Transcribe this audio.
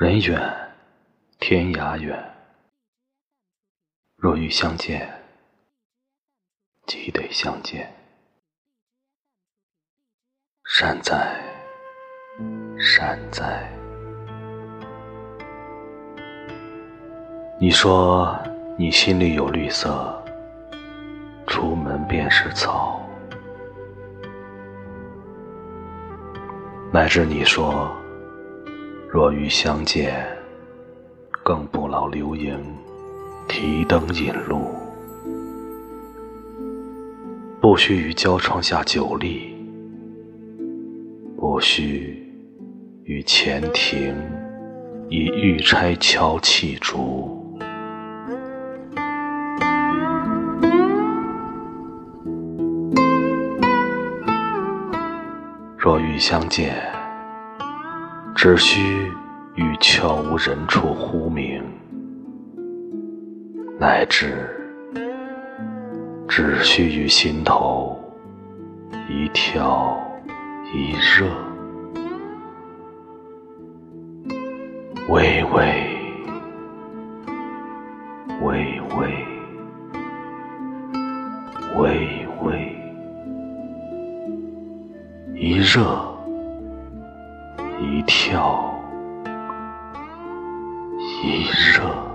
人远，天涯远。若欲相见，即得相见。善哉，善哉。你说你心里有绿色，出门便是草。乃至你说。若欲相见，更不劳流萤提灯引路，不须于交窗下久立，不须于前庭以玉钗敲泣竹。若欲相见。只需于悄无人处呼名，乃至只需于心头一跳一热，微微微微微微一热。一跳，一热。